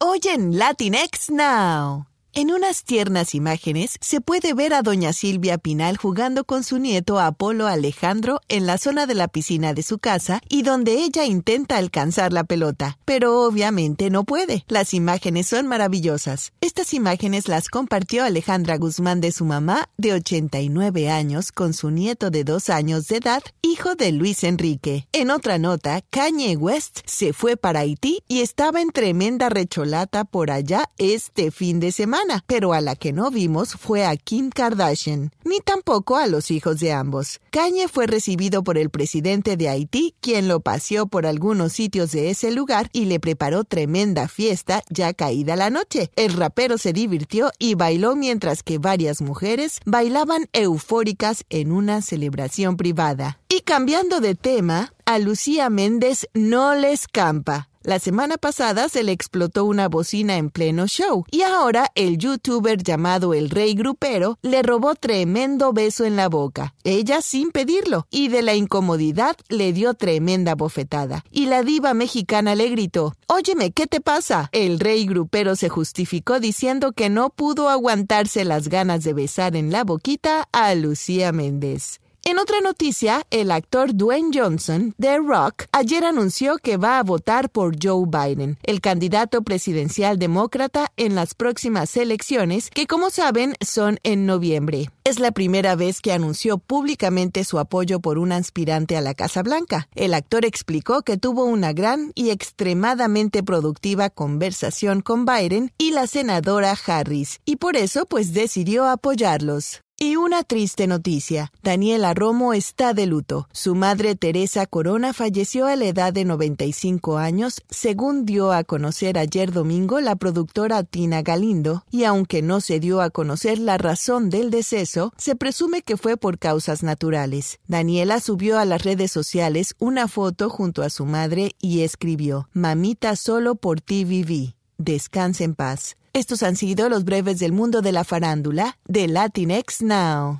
Hoy en Latinx Now. En unas tiernas imágenes se puede ver a doña Silvia Pinal jugando con su nieto Apolo Alejandro en la zona de la piscina de su casa y donde ella intenta alcanzar la pelota, pero obviamente no puede. Las imágenes son maravillosas. Estas imágenes las compartió Alejandra Guzmán de su mamá de 89 años con su nieto de 2 años de edad, hijo de Luis Enrique. En otra nota, Kanye West se fue para Haití y estaba en tremenda recholata por allá este fin de semana pero a la que no vimos fue a Kim Kardashian, ni tampoco a los hijos de ambos. Kanye fue recibido por el presidente de Haití, quien lo paseó por algunos sitios de ese lugar y le preparó tremenda fiesta ya caída la noche. El rapero se divirtió y bailó mientras que varias mujeres bailaban eufóricas en una celebración privada. Y cambiando de tema, a Lucía Méndez no le escampa. La semana pasada se le explotó una bocina en pleno show y ahora el youtuber llamado El Rey Grupero le robó tremendo beso en la boca, ella sin pedirlo, y de la incomodidad le dio tremenda bofetada. Y la diva mexicana le gritó, Óyeme, ¿qué te pasa? El Rey Grupero se justificó diciendo que no pudo aguantarse las ganas de besar en la boquita a Lucía Méndez. En otra noticia, el actor Dwayne Johnson, de Rock, ayer anunció que va a votar por Joe Biden, el candidato presidencial demócrata en las próximas elecciones, que como saben son en noviembre. Es la primera vez que anunció públicamente su apoyo por un aspirante a la Casa Blanca. El actor explicó que tuvo una gran y extremadamente productiva conversación con Biden y la senadora Harris, y por eso pues decidió apoyarlos. Y una triste noticia. Daniela Romo está de luto. Su madre Teresa Corona falleció a la edad de 95 años, según dio a conocer ayer domingo la productora Tina Galindo, y aunque no se dio a conocer la razón del deceso, se presume que fue por causas naturales. Daniela subió a las redes sociales una foto junto a su madre y escribió, Mamita solo por ti viví. Descanse en paz. Estos han sido los breves del mundo de la farándula de Latinx Now.